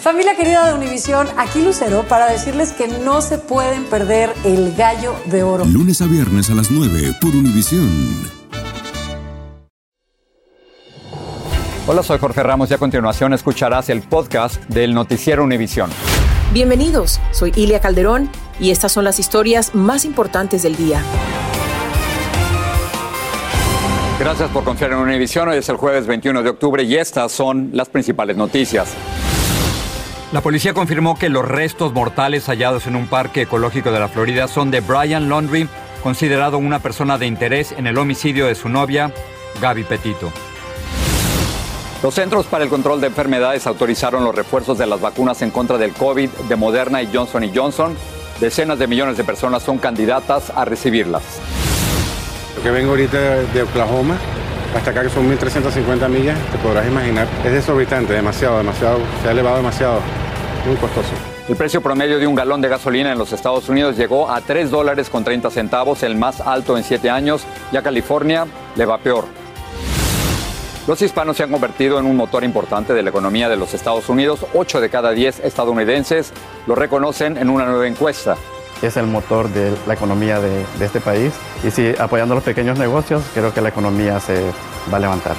Familia querida de Univisión, aquí Lucero para decirles que no se pueden perder el gallo de oro. Lunes a viernes a las 9 por Univisión. Hola, soy Jorge Ramos y a continuación escucharás el podcast del Noticiero Univisión. Bienvenidos, soy Ilia Calderón y estas son las historias más importantes del día. Gracias por confiar en Univisión. Hoy es el jueves 21 de octubre y estas son las principales noticias. La policía confirmó que los restos mortales hallados en un parque ecológico de la Florida son de Brian Laundrie, considerado una persona de interés en el homicidio de su novia, Gaby Petito. Los Centros para el Control de Enfermedades autorizaron los refuerzos de las vacunas en contra del COVID de Moderna y Johnson Johnson. Decenas de millones de personas son candidatas a recibirlas. Lo que vengo ahorita de Oklahoma, hasta acá que son 1.350 millas, te podrás imaginar. Es desorbitante, demasiado, demasiado, se ha elevado demasiado, muy costoso. El precio promedio de un galón de gasolina en los Estados Unidos llegó a 3 dólares con 30 centavos, el más alto en 7 años, y a California le va peor. Los hispanos se han convertido en un motor importante de la economía de los Estados Unidos. 8 de cada 10 estadounidenses lo reconocen en una nueva encuesta. Es el motor de la economía de, este país y si apoyando los pequeños negocios, creo que la economía se va a levantar.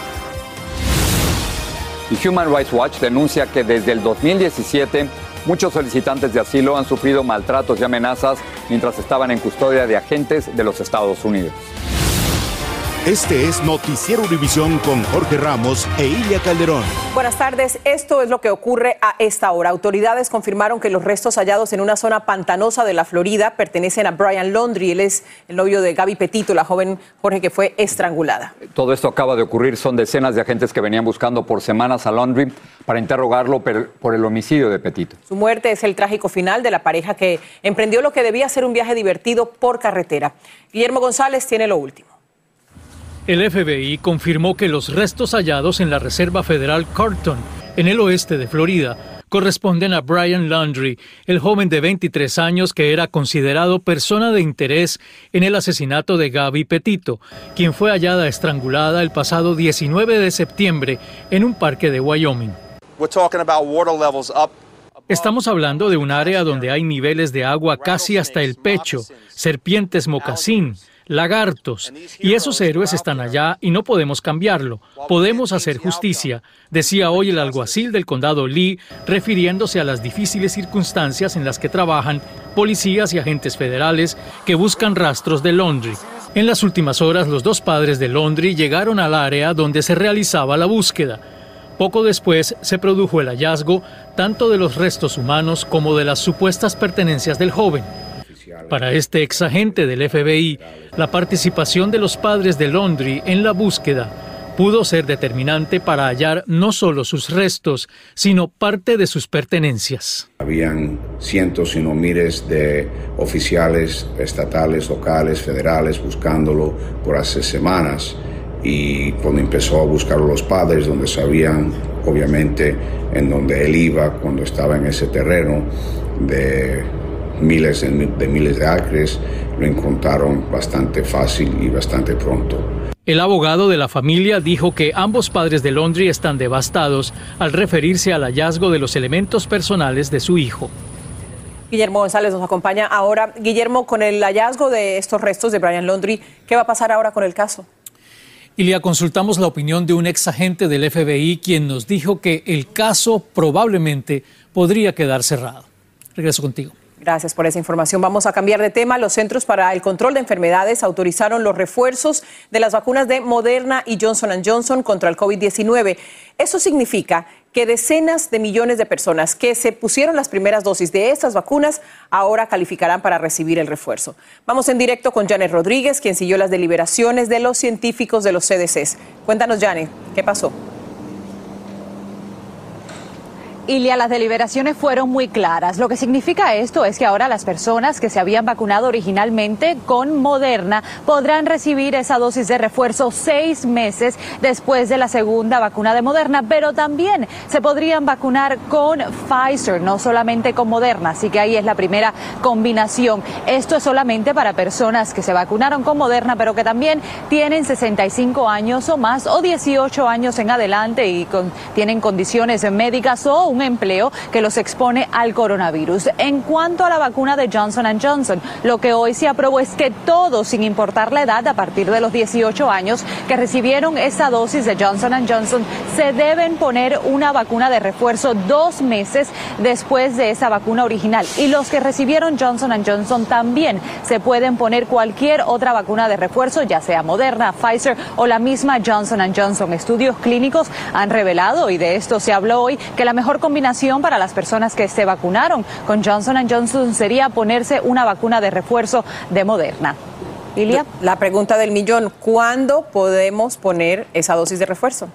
Human Rights Watch denuncia que desde el 2017 muchos solicitantes de asilo han sufrido maltratos y amenazas mientras estaban en custodia de agentes de los Estados Unidos. Este es Noticiero Univisión con Jorge Ramos e Ilia Calderón. Buenas tardes, esto es lo que ocurre a esta hora. Autoridades confirmaron que los restos hallados en una zona pantanosa de la Florida pertenecen a Brian Laundrie. Él es el novio de Gaby Petito, la joven Jorge que fue estrangulada. Todo esto acaba de ocurrir. Son decenas de agentes que venían buscando por semanas a Laundrie para interrogarlo por el homicidio de Petito. Su muerte es el trágico final de la pareja que emprendió lo que debía ser un viaje divertido por carretera. Guillermo González tiene lo último. El FBI confirmó que los restos hallados en la Reserva Federal Carlton, en el oeste de Florida, corresponden a Brian Laundrie, el joven de 23 años que era considerado persona de interés en el asesinato de Gaby Petito, quien fue hallada estrangulada el pasado 19 de septiembre en un parque de Wyoming. Estamos hablando de un área donde hay niveles de agua casi hasta el pecho, serpientes mocasín, lagartos, y esos héroes están allá y no podemos cambiarlo. Podemos hacer justicia, decía hoy el alguacil del condado Lee, refiriéndose a las difíciles circunstancias en las que trabajan policías y agentes federales que buscan rastros de Laundrie. En las últimas horas, los dos padres de Laundrie llegaron al área donde se realizaba la búsqueda. Poco después se produjo el hallazgo tanto de los restos humanos como de las supuestas pertenencias del joven. Para este ex agente del FBI, la participación de los padres de Laundrie en la búsqueda pudo ser determinante para hallar no solo sus restos, sino parte de sus pertenencias. Habían cientos, si no miles, de oficiales estatales, locales, federales buscándolo por hace semanas. Y cuando empezó a buscar a los padres, donde sabían, obviamente, en donde él iba cuando estaba en ese terreno de miles de, de miles de acres, lo encontraron bastante fácil y bastante pronto. El abogado de la familia dijo que ambos padres de Laundrie están devastados al referirse al hallazgo de los elementos personales de su hijo. Guillermo González nos acompaña ahora. Guillermo, con el hallazgo de estos restos de Brian Laundrie, ¿qué va a pasar ahora con el caso? Y le consultamos la opinión de un ex agente del FBI quien nos dijo que el caso probablemente podría quedar cerrado. Regreso contigo. Gracias por esa información. Vamos a cambiar de tema. Los Centros para el Control de Enfermedades autorizaron los refuerzos de las vacunas de Moderna y Johnson Johnson contra el COVID-19. Eso significa que decenas de millones de personas que se pusieron las primeras dosis de estas vacunas ahora calificarán para recibir el refuerzo. Vamos en directo con Janet Rodríguez, quien siguió las deliberaciones de los científicos de los CDCs. Cuéntanos, Janet, ¿qué pasó? Ilia, las deliberaciones fueron muy claras. Lo que significa esto es que ahora las personas que se habían vacunado originalmente con Moderna podrán recibir esa dosis de refuerzo seis meses después de la segunda vacuna de Moderna, pero también se podrían vacunar con Pfizer, no solamente con Moderna. Así que ahí es la primera combinación. Esto es solamente para personas que se vacunaron con Moderna, pero que también tienen 65 años o más o 18 años en adelante y tienen condiciones médicas o un empleo que los expone al coronavirus. En cuanto a la vacuna de Johnson Johnson, lo que hoy se aprobó es que todos, sin importar la edad, a partir de los 18 años, que recibieron esa dosis de Johnson Johnson, se deben poner una vacuna de refuerzo dos meses después de esa vacuna original. Y los que recibieron Johnson Johnson también se pueden poner cualquier otra vacuna de refuerzo, ya sea Moderna, Pfizer o la misma Johnson Johnson. Estudios clínicos han revelado, y de esto se habló hoy, que la mejor combinación para las personas que se vacunaron con Johnson Johnson sería ponerse una vacuna de refuerzo de Moderna. Ilia. La pregunta del millón, ¿cuándo podemos poner esa dosis de refuerzo?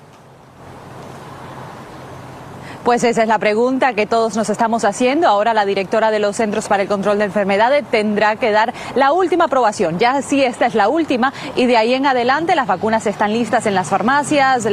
Pues esa es la pregunta que todos nos estamos haciendo. Ahora la directora de los Centros para el Control de Enfermedades tendrá que dar la última aprobación. Ya sí, esta es la última y de ahí en adelante las vacunas están listas en las farmacias,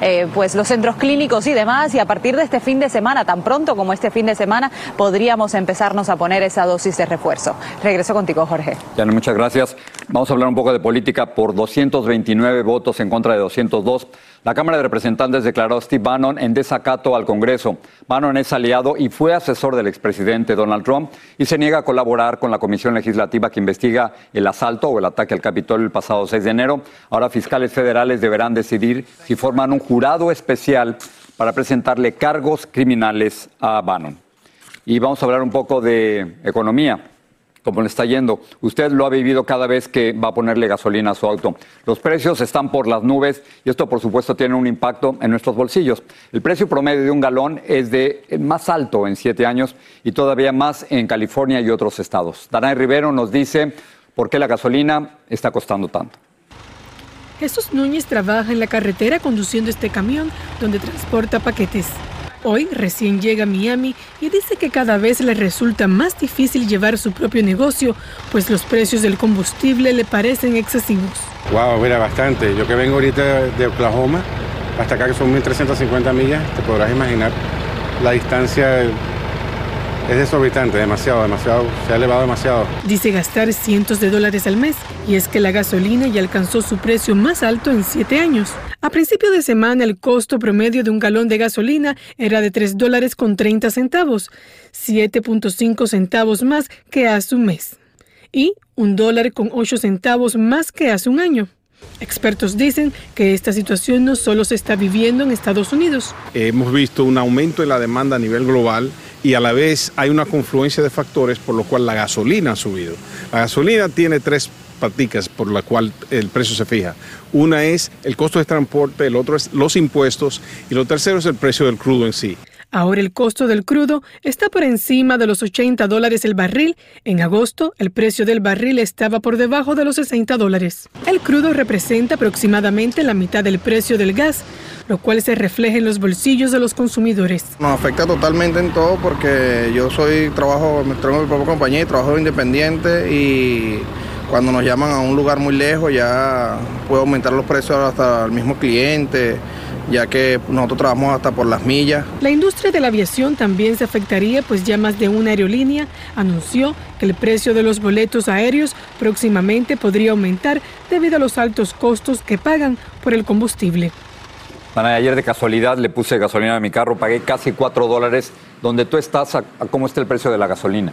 eh, pues los centros clínicos y demás. Y a partir de este fin de semana, tan pronto como este fin de semana, podríamos empezarnos a poner esa dosis de refuerzo. Regreso contigo, Jorge. Ya, muchas gracias. Vamos a hablar un poco de política por 229 votos en contra de 202. La Cámara de Representantes declaró a Steve Bannon en desacato al Congreso. Bannon es aliado y fue asesor del expresidente Donald Trump y se niega a colaborar con la comisión legislativa que investiga el asalto o el ataque al Capitolio el pasado 6 de enero. Ahora fiscales federales deberán decidir si forman un jurado especial para presentarle cargos criminales a Bannon. Y vamos a hablar un poco de economía como le está yendo. Usted lo ha vivido cada vez que va a ponerle gasolina a su auto. Los precios están por las nubes y esto, por supuesto, tiene un impacto en nuestros bolsillos. El precio promedio de un galón es de más alto en siete años y todavía más en California y otros estados. Danay Rivero nos dice por qué la gasolina está costando tanto. Jesús Núñez trabaja en la carretera conduciendo este camión donde transporta paquetes. Hoy recién llega a Miami y dice que cada vez le resulta más difícil llevar su propio negocio, pues los precios del combustible le parecen excesivos. Wow, mira, bastante. Yo que vengo ahorita de Oklahoma, hasta acá que son 1.350 millas, te podrás imaginar la distancia es desorbitante, demasiado, demasiado, se ha elevado demasiado. Dice gastar cientos de dólares al mes y es que la gasolina ya alcanzó su precio más alto en siete años. A principio de semana el costo promedio de un galón de gasolina era de 3 dólares con 30 centavos, 7.5 centavos más que hace un mes y un dólar con 8 centavos más que hace un año. Expertos dicen que esta situación no solo se está viviendo en Estados Unidos. Hemos visto un aumento en la demanda a nivel global y a la vez hay una confluencia de factores por lo cual la gasolina ha subido. La gasolina tiene tres paticas por la cual el precio se fija. Una es el costo de transporte, el otro es los impuestos y lo tercero es el precio del crudo en sí. Ahora el costo del crudo está por encima de los 80 dólares el barril. En agosto, el precio del barril estaba por debajo de los 60 dólares. El crudo representa aproximadamente la mitad del precio del gas, lo cual se refleja en los bolsillos de los consumidores. Nos afecta totalmente en todo porque yo soy, trabajo, me tengo mi propia compañía y trabajo independiente y cuando nos llaman a un lugar muy lejos ya puedo aumentar los precios hasta el mismo cliente ya que nosotros trabajamos hasta por las millas. La industria de la aviación también se afectaría, pues ya más de una aerolínea anunció que el precio de los boletos aéreos próximamente podría aumentar debido a los altos costos que pagan por el combustible. ayer de casualidad le puse gasolina a mi carro, pagué casi 4 dólares. Donde tú estás, ¿cómo está el precio de la gasolina?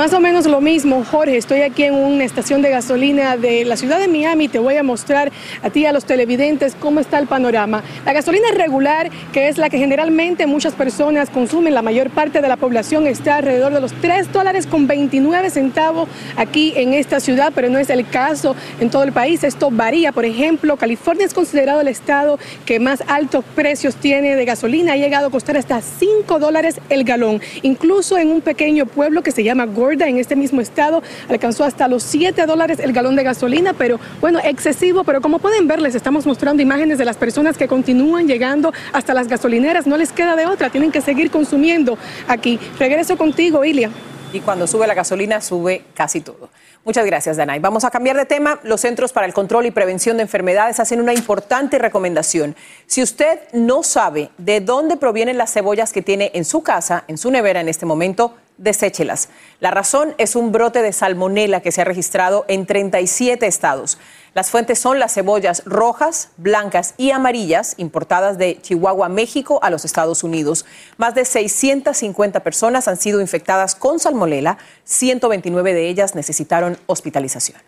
Más o menos lo mismo, Jorge. Estoy aquí en una estación de gasolina de la ciudad de Miami. Te voy a mostrar a ti, a los televidentes, cómo está el panorama. La gasolina regular, que es la que generalmente muchas personas consumen, la mayor parte de la población está alrededor de los 3 dólares con 29 centavos aquí en esta ciudad, pero no es el caso en todo el país. Esto varía. Por ejemplo, California es considerado el estado que más altos precios tiene de gasolina. Ha llegado a costar hasta 5 dólares el galón. Incluso en un pequeño pueblo que se llama Gordon, En este mismo estado, alcanzó hasta los 7 dólares el galón de gasolina, pero bueno, excesivo, pero como pueden ver, les estamos mostrando imágenes de las personas que continúan llegando hasta las gasolineras, no les queda de otra, tienen que seguir consumiendo aquí. Regreso contigo, Ilia. Y cuando sube la gasolina, sube casi todo. Muchas gracias, Danay. Vamos a cambiar de tema. Los Centros para el Control y Prevención de Enfermedades hacen una importante recomendación. Si usted no sabe de dónde provienen las cebollas que tiene en su casa, en su nevera en este momento, deséchelas. La razón es un brote de salmonela que se ha registrado en 37 estados. Las fuentes son las cebollas rojas, blancas y amarillas importadas de Chihuahua, México, a los Estados Unidos. Más de 650 personas han sido infectadas con salmonela, 129 de ellas necesitaron hospitalización.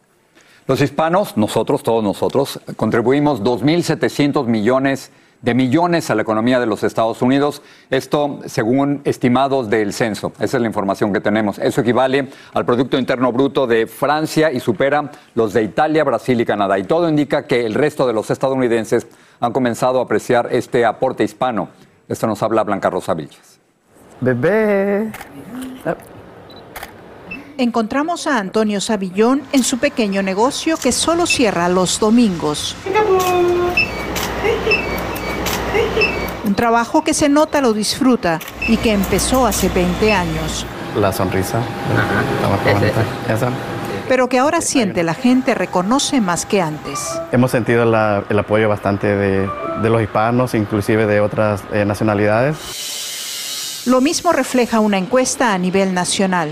Los hispanos, nosotros, todos nosotros, contribuimos 2.700 millones de millones a la economía de los Estados Unidos. Esto según estimados del censo. Esa es la información que tenemos. Eso equivale al Producto Interno Bruto de Francia y supera los de Italia, Brasil y Canadá. Y todo indica que el resto de los estadounidenses han comenzado a apreciar este aporte hispano. Esto nos habla Blanca Rosa Vilches. Bebé. Encontramos a Antonio Savillón en su pequeño negocio que solo cierra los domingos. Un trabajo que se nota lo disfruta y que empezó hace 20 años. La sonrisa. Pero que ahora siente la gente reconoce más que antes. Hemos sentido el apoyo bastante de, los hispanos, inclusive de otras eh, nacionalidades. Lo mismo refleja una encuesta a nivel nacional.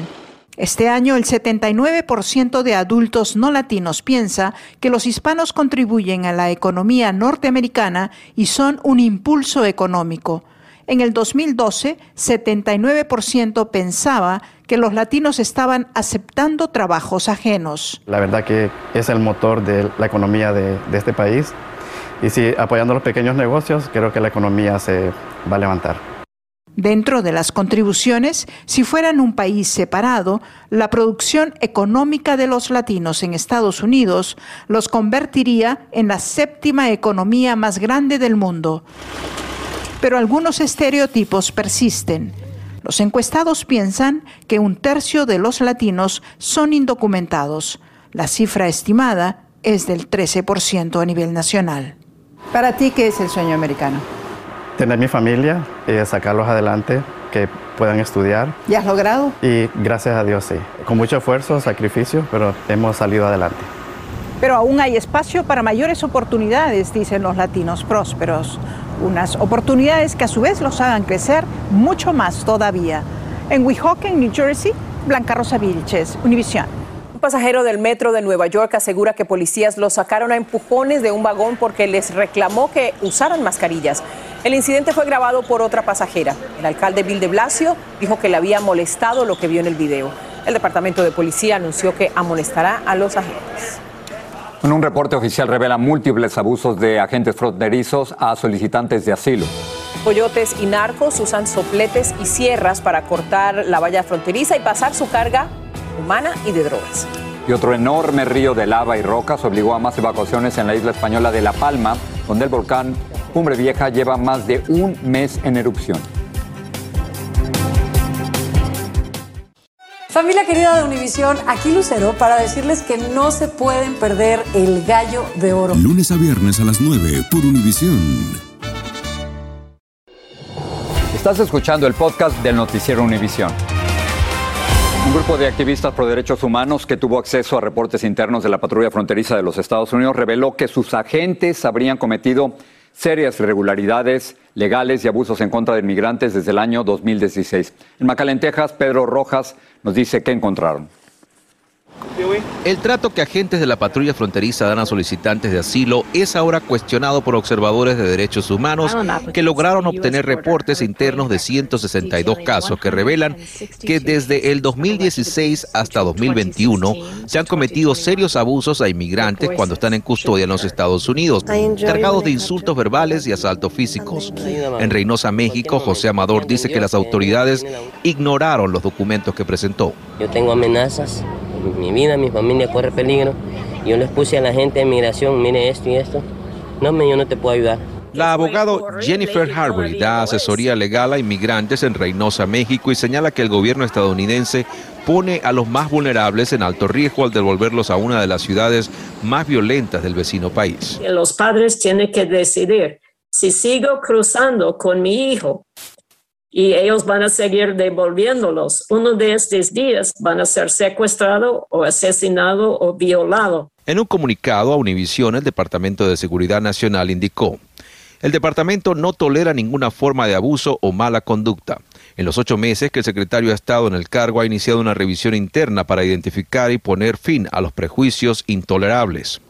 Este año el 79% de adultos no latinos piensa que los hispanos contribuyen a la economía norteamericana y son un impulso económico. En el 2012, 79% pensaba que los latinos estaban aceptando trabajos ajenos. La verdad que es el motor de la economía de, de este país y si apoyando los pequeños negocios, creo que la economía se va a levantar. Dentro de las contribuciones, si fueran un país separado, la producción económica de los latinos en Estados Unidos los convertiría en la séptima economía más grande del mundo. Pero algunos estereotipos persisten. Los encuestados piensan que un tercio de los latinos son indocumentados. La cifra estimada es del 13% a nivel nacional. Para ti, ¿qué es el sueño americano? Tener mi familia, y eh, sacarlos adelante, que puedan estudiar. ¿Y has logrado? Y gracias a Dios sí. Con mucho esfuerzo, sacrificio, pero hemos salido adelante. Pero aún hay espacio para mayores oportunidades, dicen los latinos prósperos. Unas oportunidades que a su vez los hagan crecer mucho más todavía. En Weehawken, New Jersey, Blanca Rosa Vilches, Univisión. Un pasajero del metro de Nueva York asegura que policías lo sacaron a empujones de un vagón porque les reclamó que usaran mascarillas. El incidente fue grabado por otra pasajera. El alcalde Bill de Blasio dijo que le había molestado lo que vio en el video. El departamento de policía anunció que amonestará a los agentes. Un reporte oficial revela múltiples abusos de agentes fronterizos a solicitantes de asilo. Coyotes y narcos usan sopletes y sierras para cortar la valla fronteriza y pasar su carga humana y de drogas. Y otro enorme río de lava y rocas obligó a más evacuaciones en la isla española de La Palma, donde el volcán Cumbre Vieja lleva más de un mes en erupción. Familia querida de Univisión, aquí Lucero para decirles que no se pueden perder el gallo de oro. Lunes a viernes a las 9 por Univisión. Estás escuchando el podcast del noticiero Univisión. Un grupo de activistas por derechos humanos que tuvo acceso a reportes internos de la patrulla fronteriza de los Estados Unidos reveló que sus agentes habrían cometido serias irregularidades legales y abusos en contra de inmigrantes desde el año 2016. En McAllen, Texas, Pedro Rojas nos dice qué encontraron. El trato que agentes de la patrulla fronteriza dan a solicitantes de asilo es ahora cuestionado por observadores de derechos humanos que lograron obtener reportes internos de 162 casos que revelan que desde el 2016 hasta 2021 se han cometido serios abusos a inmigrantes cuando están en custodia en los Estados Unidos, cargados de insultos verbales y asaltos físicos. En Reynosa, México, José Amador dice que las autoridades ignoraron los documentos que presentó. Yo tengo amenazas mi vida, mi familia corre peligro. Yo les puse a la gente de migración, mire esto y esto. No, yo no te puedo ayudar. La abogado Jennifer Harbury da asesoría legal a inmigrantes en Reynosa, México y señala que el gobierno estadounidense pone a los más vulnerables en alto riesgo al devolverlos a una de las ciudades más violentas del vecino país. Los padres tienen que decidir si sigo cruzando con mi hijo y ellos van a seguir devolviéndolos. Uno de estos días van a ser secuestrado o asesinado o violado. En un comunicado a Univision, el Departamento de Seguridad Nacional indicó, el departamento no tolera ninguna forma de abuso o mala conducta. En los ocho meses que el secretario ha estado en el cargo ha iniciado una revisión interna para identificar y poner fin a los prejuicios intolerables.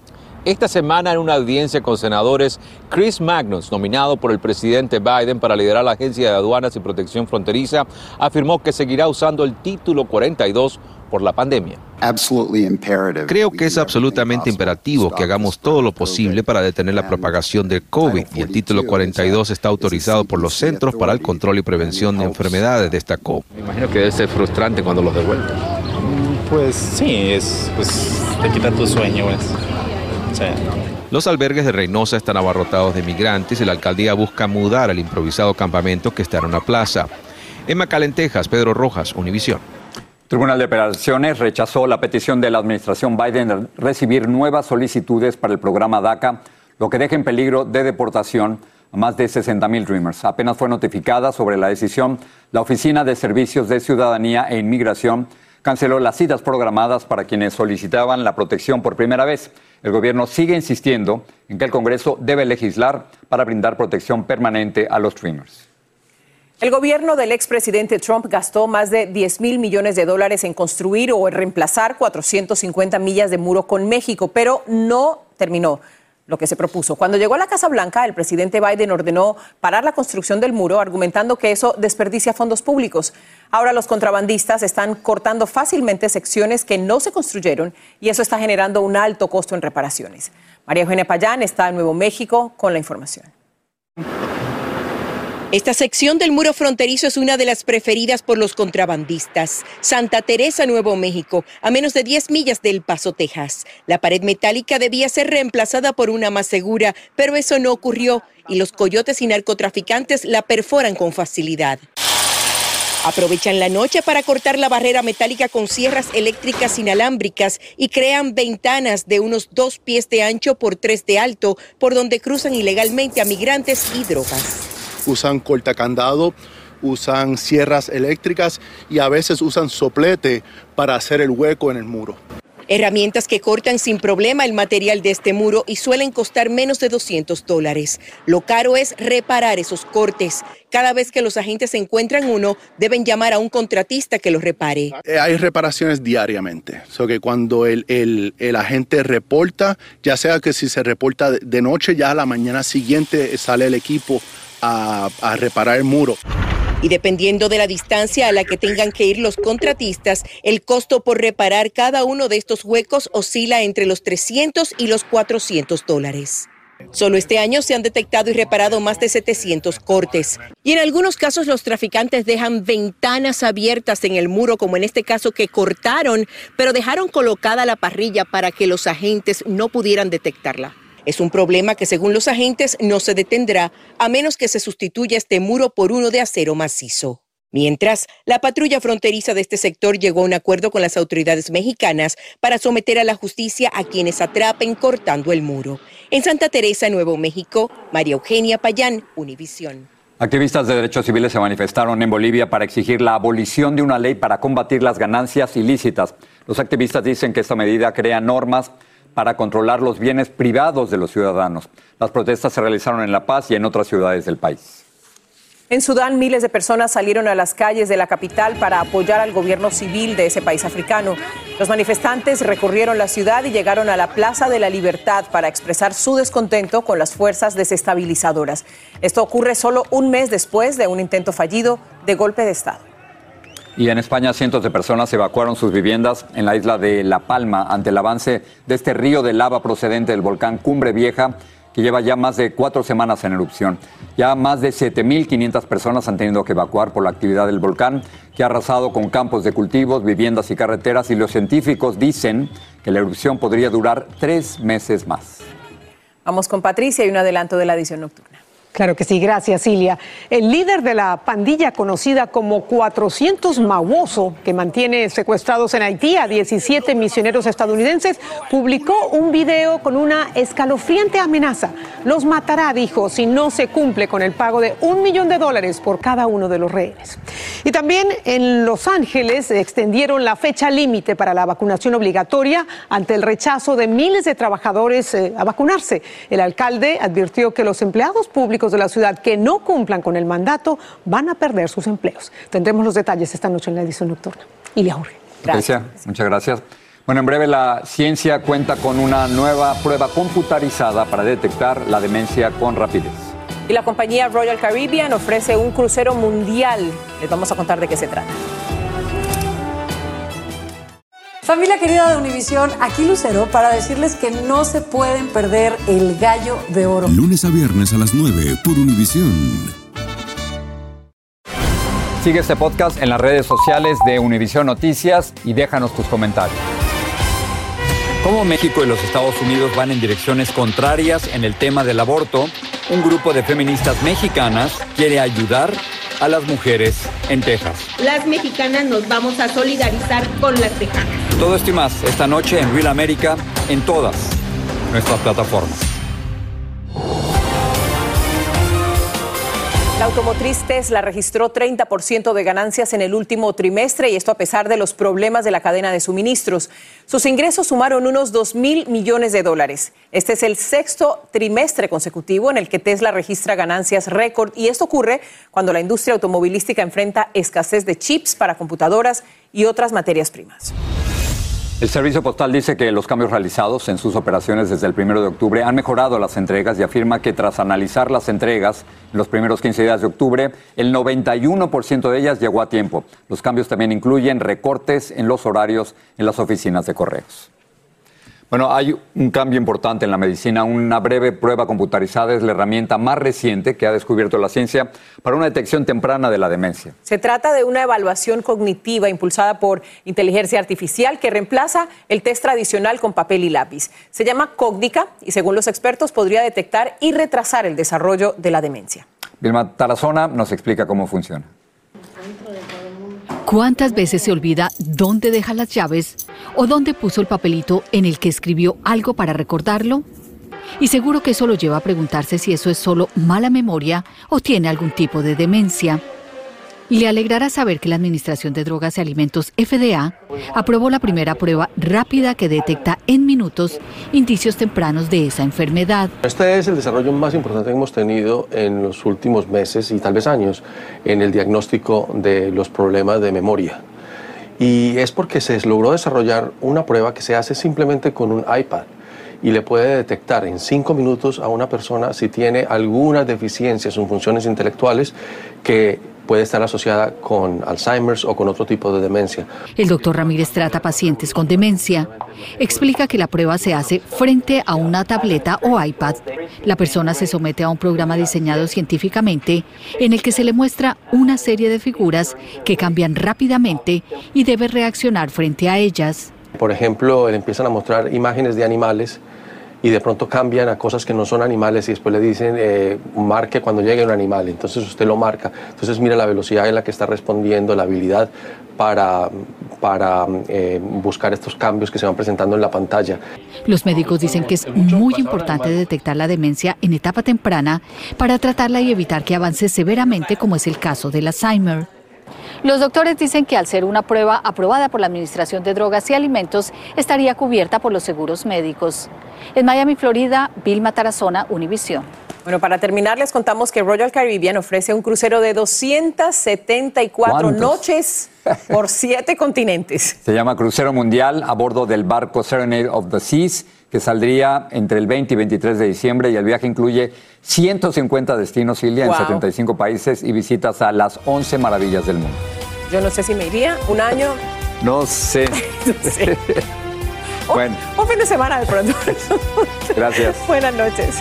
Esta semana en una audiencia con senadores, Chris Magnus, nominado por el presidente Biden para liderar la Agencia de Aduanas y Protección Fronteriza, afirmó que seguirá usando el título 42 por la pandemia. Creo que es absolutamente imperativo que hagamos todo lo posible para detener la propagación del COVID y el título 42 está autorizado por los Centros para el Control y Prevención de Enfermedades, destacó. Me imagino que debe ser frustrante cuando los devuelven. Pues sí, es, pues, te quita tu sueño. Los albergues de Reynosa están abarrotados de migrantes y la alcaldía busca mudar el improvisado campamento que está en una plaza. En McAllen, Texas, Pedro Rojas, Univisión. Tribunal de Operaciones rechazó la petición de la administración Biden de recibir nuevas solicitudes para el programa DACA, lo que deja en peligro de deportación a más de 60 mil Dreamers. Apenas fue notificada sobre la decisión, la Oficina de Servicios de Ciudadanía e Inmigración canceló las citas programadas para quienes solicitaban la protección por primera vez. El gobierno sigue insistiendo en que el Congreso debe legislar para brindar protección permanente a los Dreamers. El gobierno del expresidente Trump gastó más de 10 mil millones de dólares en construir o en reemplazar 450 millas de muro con México, pero no terminó lo que se propuso. Cuando llegó a la Casa Blanca, el presidente Biden ordenó parar la construcción del muro, argumentando que eso desperdicia fondos públicos. Ahora los contrabandistas están cortando fácilmente secciones que no se construyeron y eso está generando un alto costo en reparaciones. María Eugenia Payán está en Nuevo México con la información. Esta sección del muro fronterizo es una de las preferidas por los contrabandistas. Santa Teresa, Nuevo México, a menos de 10 millas del Paso, Texas. La pared metálica debía ser reemplazada por una más segura, pero eso no ocurrió y los coyotes y narcotraficantes la perforan con facilidad. Aprovechan la noche para cortar la barrera metálica con sierras eléctricas inalámbricas y crean ventanas de unos dos pies de ancho por tres de alto por donde cruzan ilegalmente a migrantes y drogas usan cortacandado, usan sierras eléctricas y a veces usan soplete para hacer el hueco en el muro. Herramientas que cortan sin problema el material de este muro y suelen costar menos de 200 dólares. Lo caro es reparar esos cortes. Cada vez que los agentes encuentran uno, deben llamar a un contratista que los repare. Eh, hay reparaciones diariamente. So que cuando el, el, agente reporta, ya sea que si se reporta de noche, ya a la mañana siguiente sale el equipo a, reparar el muro. Y dependiendo de la distancia a la que tengan que ir los contratistas, el costo por reparar cada uno de estos huecos oscila entre los 300 y los 400 dólares. Solo este año se han detectado y reparado más de 700 cortes. Y en algunos casos los traficantes dejan ventanas abiertas en el muro, como en este caso que cortaron, pero dejaron colocada la parrilla para que los agentes no pudieran detectarla. Es un problema que según los agentes no se detendrá a menos que se sustituya este muro por uno de acero macizo. Mientras, la patrulla fronteriza de este sector llegó a un acuerdo con las autoridades mexicanas para someter a la justicia a quienes atrapen cortando el muro. En Santa Teresa, Nuevo México, María Eugenia Payán, Univisión. Activistas de derechos civiles se manifestaron en Bolivia para exigir la abolición de una ley para combatir las ganancias ilícitas. Los activistas dicen que esta medida crea normas para controlar los bienes privados de los ciudadanos. Las protestas se realizaron en La Paz y en otras ciudades del país. En Sudán, miles de personas salieron a las calles de la capital para apoyar al gobierno civil de ese país africano. Los manifestantes recorrieron la ciudad y llegaron a la Plaza de la Libertad para expresar su descontento con las fuerzas desestabilizadoras. Esto ocurre solo un mes después de un intento fallido de golpe de Estado. Y en España cientos de personas evacuaron sus viviendas en la isla de La Palma ante el avance de este río de lava procedente del volcán Cumbre Vieja que lleva ya más de cuatro semanas en erupción. Ya más de 7.500 personas han tenido que evacuar por la actividad del volcán, que ha arrasado con campos de cultivos, viviendas y carreteras, y los científicos dicen que la erupción podría durar tres meses más. Vamos con Patricia y un adelanto de la edición nocturna. Claro que sí, gracias Silvia. El líder de la pandilla conocida como 400 Mawoso, que mantiene secuestrados en Haití a 17 misioneros estadounidenses, publicó un video con una escalofriante amenaza. Los matará, dijo, si no se cumple con el pago de un millón de dólares por cada uno de los rehenes. Y también en Los Ángeles extendieron la fecha límite para la vacunación obligatoria ante el rechazo de miles de trabajadores eh, a vacunarse. El alcalde advirtió que los empleados públicos de la ciudad que no cumplan con el mandato van a perder sus empleos. Tendremos los detalles esta noche en la edición nocturna. Ilia Jorge. Gracias. muchas gracias. Bueno, en breve la ciencia cuenta con una nueva prueba computarizada para detectar la demencia con rapidez. Y la compañía Royal Caribbean ofrece un crucero mundial. Les vamos a contar de qué se trata. Familia querida de Univisión, aquí Lucero para decirles que no se pueden perder el gallo de oro. Lunes a viernes a las 9 por Univisión. Sigue este podcast en las redes sociales de Univisión Noticias y déjanos tus comentarios. Como México y los Estados Unidos van en direcciones contrarias en el tema del aborto, un grupo de feministas mexicanas quiere ayudar a las mujeres en Texas. Las mexicanas nos vamos a solidarizar con las tejanas. Todo esto y más esta noche en Real América en todas nuestras plataformas. La automotriz Tesla registró 30% de ganancias en el último trimestre y esto a pesar de los problemas de la cadena de suministros. Sus ingresos sumaron unos 2 mil millones de dólares. Este es el sexto trimestre consecutivo en el que Tesla registra ganancias récord y esto ocurre cuando la industria automovilística enfrenta escasez de chips para computadoras y otras materias primas. El servicio postal dice que los cambios realizados en sus operaciones desde el 1 de octubre han mejorado las entregas y afirma que tras analizar las entregas en los primeros 15 días de octubre, el 91% de ellas llegó a tiempo. Los cambios también incluyen recortes en los horarios en las oficinas de correos. Bueno, hay un cambio importante en la medicina. Una breve prueba computarizada es la herramienta más reciente que ha descubierto la ciencia para una detección temprana de la demencia. Se trata de una evaluación cognitiva impulsada por inteligencia artificial que reemplaza el test tradicional con papel y lápiz. Se llama Cognica y según los expertos podría detectar y retrasar el desarrollo de la demencia. Vilma Tarazona nos explica cómo funciona. ¿Cuántas veces se olvida dónde deja las llaves o dónde puso el papelito en el que escribió algo para recordarlo? Y seguro que eso lo lleva a preguntarse si eso es solo mala memoria o tiene algún tipo de demencia. Le alegrará saber que la Administración de Drogas y Alimentos FDA aprobó la primera prueba rápida que detecta en minutos indicios tempranos de esa enfermedad. Este es el desarrollo más importante que hemos tenido en los últimos meses y tal vez años en el diagnóstico de los problemas de memoria. Y es porque se logró desarrollar una prueba que se hace simplemente con un iPad y le puede detectar en cinco minutos a una persona si tiene algunas deficiencias en funciones intelectuales que puede estar asociada con Alzheimer's o con otro tipo de demencia. El doctor Ramírez trata pacientes con demencia. Explica que la prueba se hace frente a una tableta o iPad. La persona se somete a un programa diseñado científicamente en el que se le muestra una serie de figuras que cambian rápidamente y debe reaccionar frente a ellas. Por ejemplo, le empiezan a mostrar imágenes de animales y de pronto cambian a cosas que no son animales y después le dicen eh, marque cuando llegue un animal, entonces usted lo marca, entonces mira la velocidad en la que está respondiendo, la habilidad para, para eh, buscar estos cambios que se van presentando en la pantalla. Los médicos dicen que es muy importante detectar la demencia en etapa temprana para tratarla y evitar que avance severamente como es el caso del Alzheimer. Los doctores dicen que al ser una prueba aprobada por la Administración de Drogas y Alimentos, estaría cubierta por los seguros médicos. En Miami, Florida, Vilma Tarazona, Univisión. Bueno, para terminar, les contamos que Royal Caribbean ofrece un crucero de 274 noches por siete continentes. Se llama Crucero Mundial a bordo del barco Serenade of the Seas, que saldría entre el 20 y 23 de diciembre y el viaje incluye 150 destinos, Silvia, en 75 países y visitas a las 11 maravillas del mundo. Yo no sé si me iría un año. No sé. no sé. bueno. Un fin de semana de pronto. Gracias. Buenas noches.